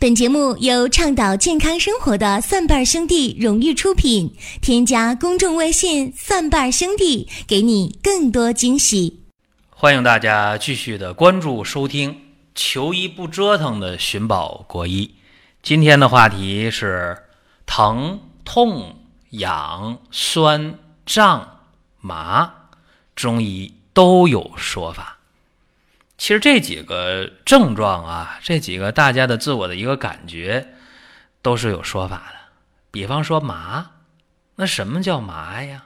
本节目由倡导健康生活的蒜瓣兄弟荣誉出品。添加公众微信“蒜瓣兄弟”，给你更多惊喜。欢迎大家继续的关注收听“求医不折腾”的寻宝国医。今天的话题是疼痛、痒、酸、胀、麻，中医都有说法。其实这几个症状啊，这几个大家的自我的一个感觉，都是有说法的。比方说麻，那什么叫麻呀？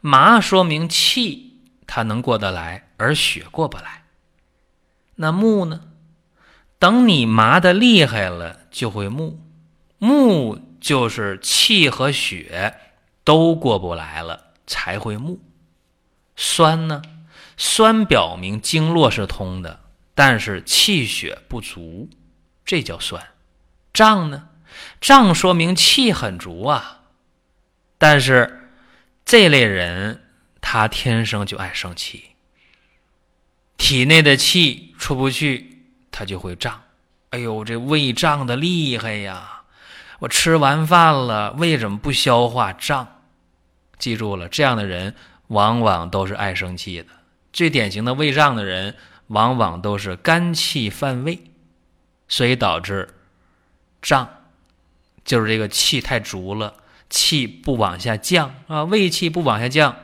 麻说明气它能过得来，而血过不来。那木呢？等你麻的厉害了，就会木。木就是气和血都过不来了，才会木。酸呢？酸表明经络是通的，但是气血不足，这叫酸。胀呢？胀说明气很足啊，但是这类人他天生就爱生气，体内的气出不去，他就会胀。哎呦，这胃胀的厉害呀！我吃完饭了，为什么不消化？胀。记住了，这样的人往往都是爱生气的。最典型的胃胀的人，往往都是肝气犯胃，所以导致胀，就是这个气太足了，气不往下降啊，胃气不往下降，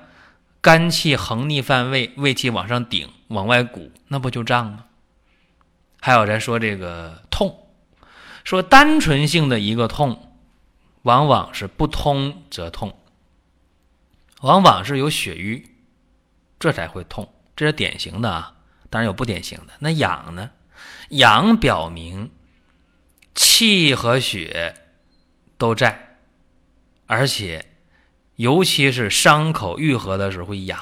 肝气横逆犯胃，胃气往上顶，往外鼓，那不就胀吗？还有咱说这个痛，说单纯性的一个痛，往往是不通则痛，往往是有血瘀，这才会痛。这是典型的啊，当然有不典型的。那痒呢？痒表明气和血都在，而且尤其是伤口愈合的时候会痒。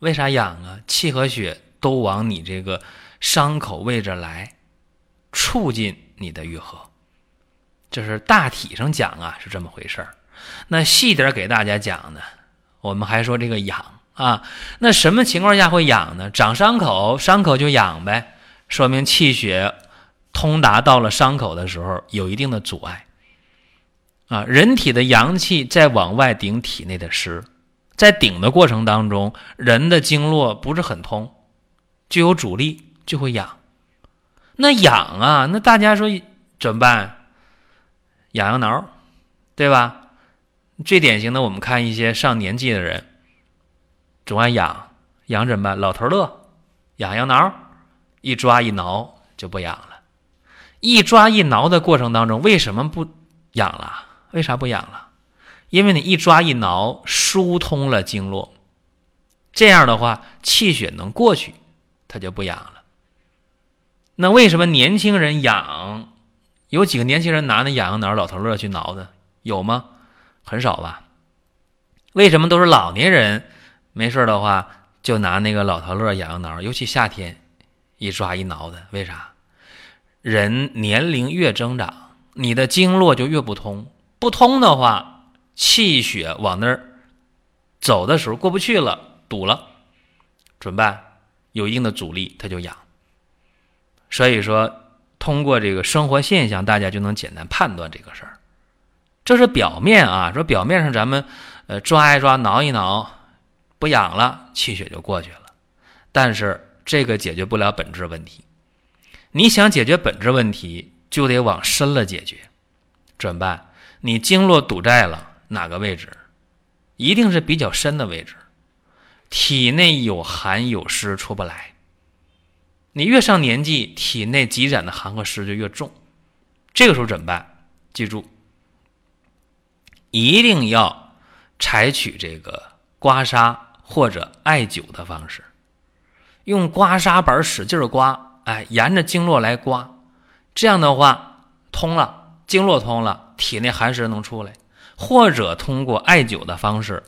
为啥痒啊？气和血都往你这个伤口位置来，促进你的愈合。这是大体上讲啊，是这么回事儿。那细点给大家讲呢，我们还说这个痒。啊，那什么情况下会痒呢？长伤口，伤口就痒呗，说明气血通达到了伤口的时候有一定的阻碍。啊，人体的阳气在往外顶体内的湿，在顶的过程当中，人的经络不是很通，就有阻力，就会痒。那痒啊，那大家说怎么办？痒痒挠，对吧？最典型的，我们看一些上年纪的人。总爱痒，痒怎么办？老头乐，痒痒挠，一抓一挠就不痒了。一抓一挠的过程当中，为什么不痒了？为啥不痒了？因为你一抓一挠，疏通了经络，这样的话气血能过去，它就不痒了。那为什么年轻人痒？有几个年轻人拿那痒痒挠、老头乐去挠的？有吗？很少吧？为什么都是老年人？没事的话，就拿那个老头乐痒痒挠，尤其夏天，一抓一挠的。为啥？人年龄越增长，你的经络就越不通。不通的话，气血往那儿走的时候过不去了，堵了，怎么办？有一定的阻力，它就痒。所以说，通过这个生活现象，大家就能简单判断这个事儿。这是表面啊，说表面上咱们呃抓一抓，挠一挠。不痒了，气血就过去了，但是这个解决不了本质问题。你想解决本质问题，就得往深了解决。怎么办？你经络堵在了哪个位置？一定是比较深的位置，体内有寒有湿出不来。你越上年纪，体内积攒的寒和湿就越重。这个时候怎么办？记住，一定要采取这个刮痧。或者艾灸的方式，用刮痧板使劲刮，哎，沿着经络来刮，这样的话通了，经络通了，体内寒湿能出来。或者通过艾灸的方式，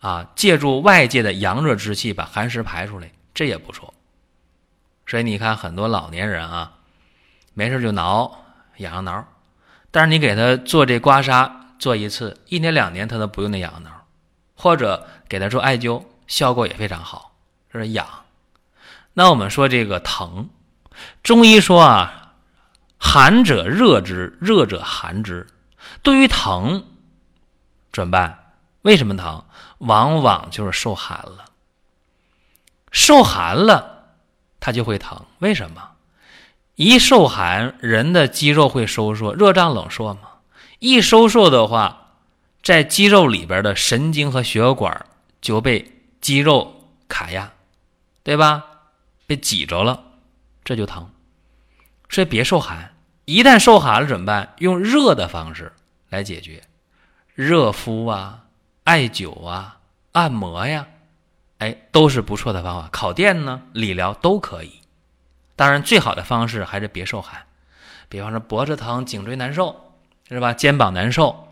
啊，借助外界的阳热之气把寒湿排出来，这也不错。所以你看，很多老年人啊，没事就挠痒痒挠，但是你给他做这刮痧做一次，一年两年他都不用那痒痒挠。或者给他做艾灸，效果也非常好。这是痒。那我们说这个疼，中医说啊，寒者热之，热者寒之。对于疼怎么办？为什么疼？往往就是受寒了。受寒了，它就会疼。为什么？一受寒，人的肌肉会收缩，热胀冷缩嘛。一收缩的话，在肌肉里边的神经和血管就被肌肉卡压，对吧？被挤着了，这就疼。所以别受寒。一旦受寒了怎么办？用热的方式来解决，热敷啊、艾灸啊、按摩呀，哎，都是不错的方法。烤电呢、理疗都可以。当然，最好的方式还是别受寒。比方说脖子疼、颈椎难受，是吧？肩膀难受，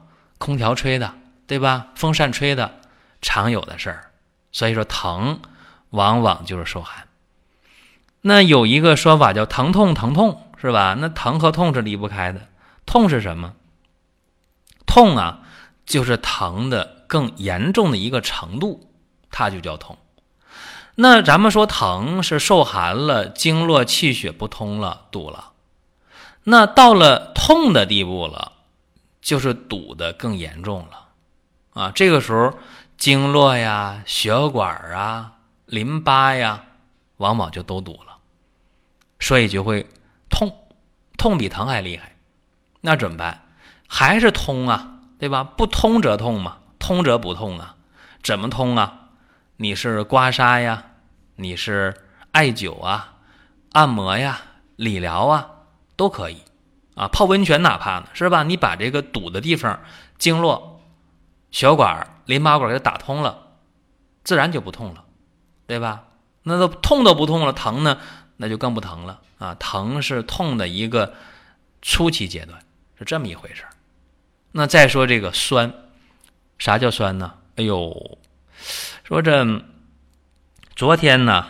空调吹的，对吧？风扇吹的，常有的事儿。所以说，疼往往就是受寒。那有一个说法叫“疼痛疼痛”。是吧？那疼和痛是离不开的。痛是什么？痛啊，就是疼的更严重的一个程度，它就叫痛。那咱们说疼是受寒了，经络气血不通了，堵了。那到了痛的地步了，就是堵的更严重了啊。这个时候，经络呀、血管啊、淋巴呀，往往就都堵了，所以就会。痛，痛比疼还厉害，那怎么办？还是通啊，对吧？不通则痛嘛，通则不痛啊。怎么通啊？你是刮痧呀，你是艾灸啊，按摩呀，理疗啊，都可以啊。泡温泉哪怕呢，是吧？你把这个堵的地方，经络、血管、淋巴管给它打通了，自然就不痛了，对吧？那都痛都不痛了，疼呢？那就更不疼了啊！疼是痛的一个初期阶段，是这么一回事。那再说这个酸，啥叫酸呢？哎呦，说这昨天呢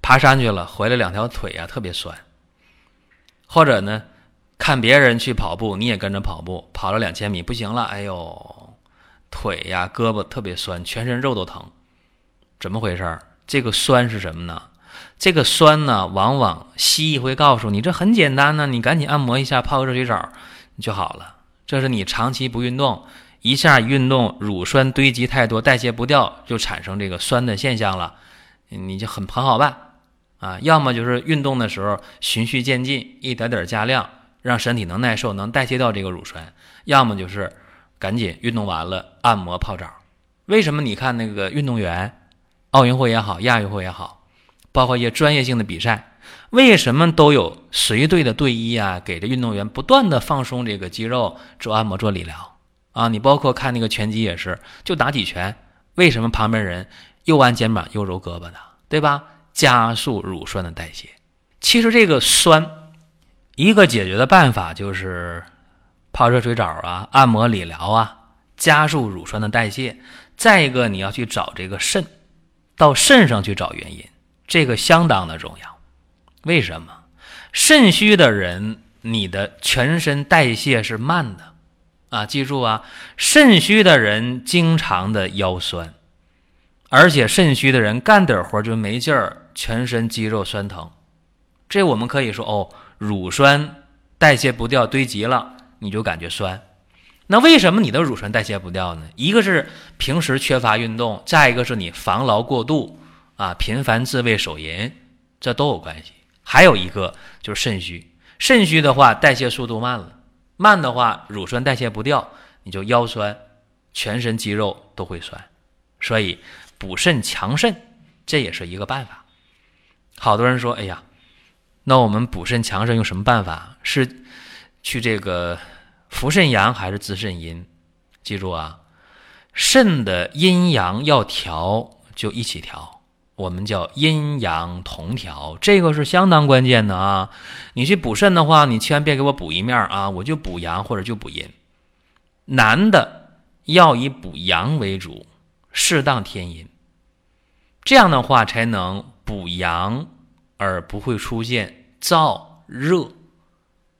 爬山去了，回来两条腿啊特别酸。或者呢看别人去跑步，你也跟着跑步，跑了两千米不行了，哎呦，腿呀胳膊特别酸，全身肉都疼，怎么回事儿？这个酸是什么呢？这个酸呢，往往西医会告诉你，这很简单呢，你赶紧按摩一下，泡个热水澡就好了。这是你长期不运动，一下运动，乳酸堆积太多，代谢不掉，就产生这个酸的现象了，你就很很好办啊。要么就是运动的时候循序渐进，一点点加量，让身体能耐受，能代谢掉这个乳酸；要么就是赶紧运动完了按摩泡澡。为什么你看那个运动员，奥运会也好，亚运会也好？包括一些专业性的比赛，为什么都有随队的队医啊？给这运动员不断的放松这个肌肉，做按摩、做理疗啊！你包括看那个拳击也是，就打几拳，为什么旁边人又按肩膀又揉胳膊的，对吧？加速乳酸的代谢。其实这个酸，一个解决的办法就是泡热水澡啊、按摩理疗啊，加速乳酸的代谢。再一个，你要去找这个肾，到肾上去找原因。这个相当的重要，为什么？肾虚的人，你的全身代谢是慢的，啊，记住啊，肾虚的人经常的腰酸，而且肾虚的人干点活就没劲儿，全身肌肉酸疼。这我们可以说哦，乳酸代谢不掉，堆积了，你就感觉酸。那为什么你的乳酸代谢不掉呢？一个是平时缺乏运动，再一个是你防劳过度。啊，频繁自慰手淫，这都有关系。还有一个就是肾虚，肾虚的话代谢速度慢了，慢的话乳酸代谢不掉，你就腰酸，全身肌肉都会酸。所以补肾强肾这也是一个办法。好多人说，哎呀，那我们补肾强肾用什么办法？是去这个扶肾阳还是滋肾阴？记住啊，肾的阴阳要调，就一起调。我们叫阴阳同调，这个是相当关键的啊！你去补肾的话，你千万别给我补一面啊，我就补阳或者就补阴。男的要以补阳为主，适当添阴，这样的话才能补阳而不会出现燥热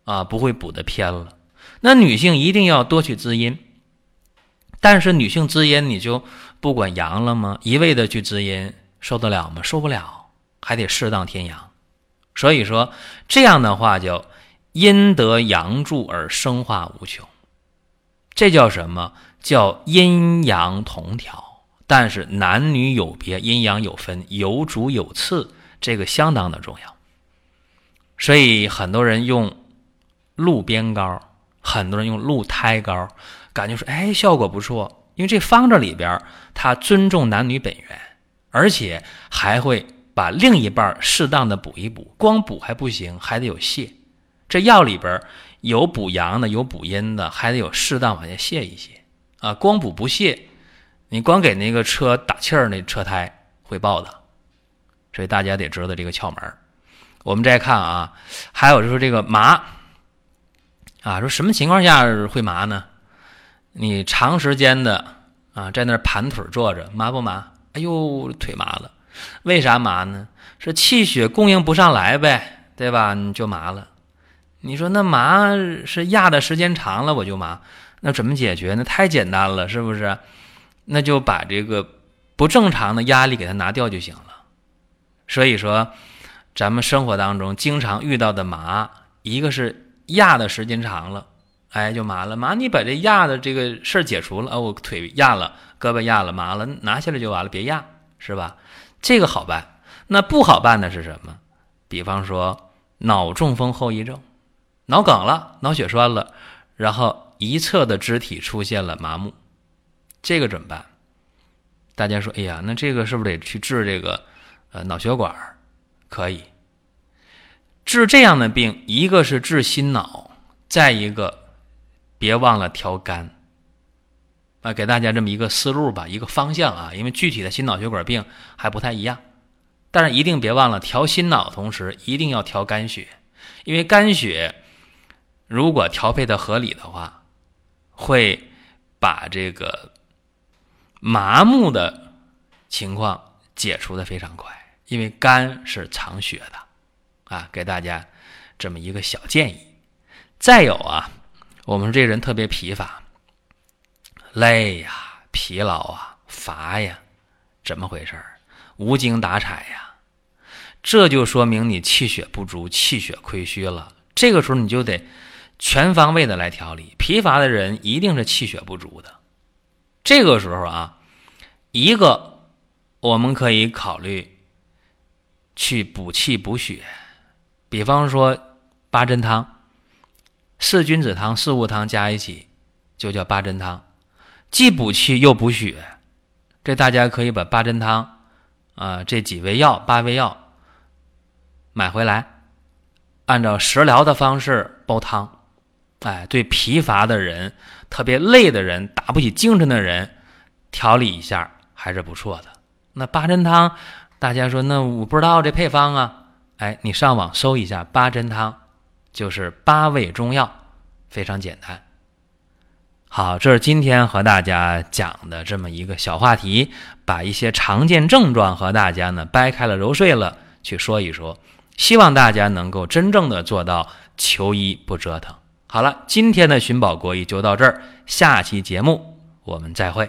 啊，不会补的偏了。那女性一定要多去滋阴，但是女性滋阴你就不管阳了吗？一味的去滋阴。受得了吗？受不了，还得适当添阳。所以说这样的话叫阴得阳助而生化无穷。这叫什么？叫阴阳同调。但是男女有别，阴阳有分，有主有次，这个相当的重要。所以很多人用鹿鞭膏，很多人用鹿胎膏，感觉说，哎，效果不错。因为这方子里边，它尊重男女本源，而且还会把另一半适当的补一补。光补还不行，还得有泻。这药里边有补阳的，有补阴的，还得有适当往下泻一泻啊。光补不泻，你光给那个车打气儿，那车胎会爆的。所以大家得知道这个窍门。我们再看啊，还有就是这个麻啊，说什么情况下会麻呢？你长时间的啊在那盘腿坐着，麻不麻？哎呦，腿麻了。为啥麻呢？是气血供应不上来呗，对吧？你就麻了。你说那麻是压的时间长了我就麻，那怎么解决？那太简单了，是不是？那就把这个不正常的压力给它拿掉就行了。所以说。咱们生活当中经常遇到的麻，一个是压的时间长了，哎，就麻了。麻，你把这压的这个事儿解除了，哦，我腿压了，胳膊压了，麻了，拿下来就完了，别压，是吧？这个好办。那不好办的是什么？比方说脑中风后遗症，脑梗了，脑血栓了，然后一侧的肢体出现了麻木，这个怎么办？大家说，哎呀，那这个是不是得去治这个呃脑血管？可以治这样的病，一个是治心脑，再一个别忘了调肝啊，给大家这么一个思路吧，一个方向啊，因为具体的心脑血管病还不太一样，但是一定别忘了调心脑，同时一定要调肝血，因为肝血如果调配的合理的话，会把这个麻木的情况解除的非常快。因为肝是藏血的，啊，给大家这么一个小建议。再有啊，我们这人特别疲乏，累呀，疲劳啊，乏呀，怎么回事儿？无精打采呀，这就说明你气血不足，气血亏虚了。这个时候你就得全方位的来调理。疲乏的人一定是气血不足的。这个时候啊，一个我们可以考虑。去补气补血，比方说八珍汤、四君子汤、四物汤加一起就叫八珍汤，既补气又补血。这大家可以把八珍汤啊这几味药八味药买回来，按照食疗的方式煲汤。哎，对疲乏的人、特别累的人、打不起精神的人，调理一下还是不错的。那八珍汤。大家说，那我不知道这配方啊？哎，你上网搜一下八珍汤，就是八味中药，非常简单。好，这是今天和大家讲的这么一个小话题，把一些常见症状和大家呢掰开了揉碎了去说一说，希望大家能够真正的做到求医不折腾。好了，今天的寻宝国医就到这儿，下期节目我们再会。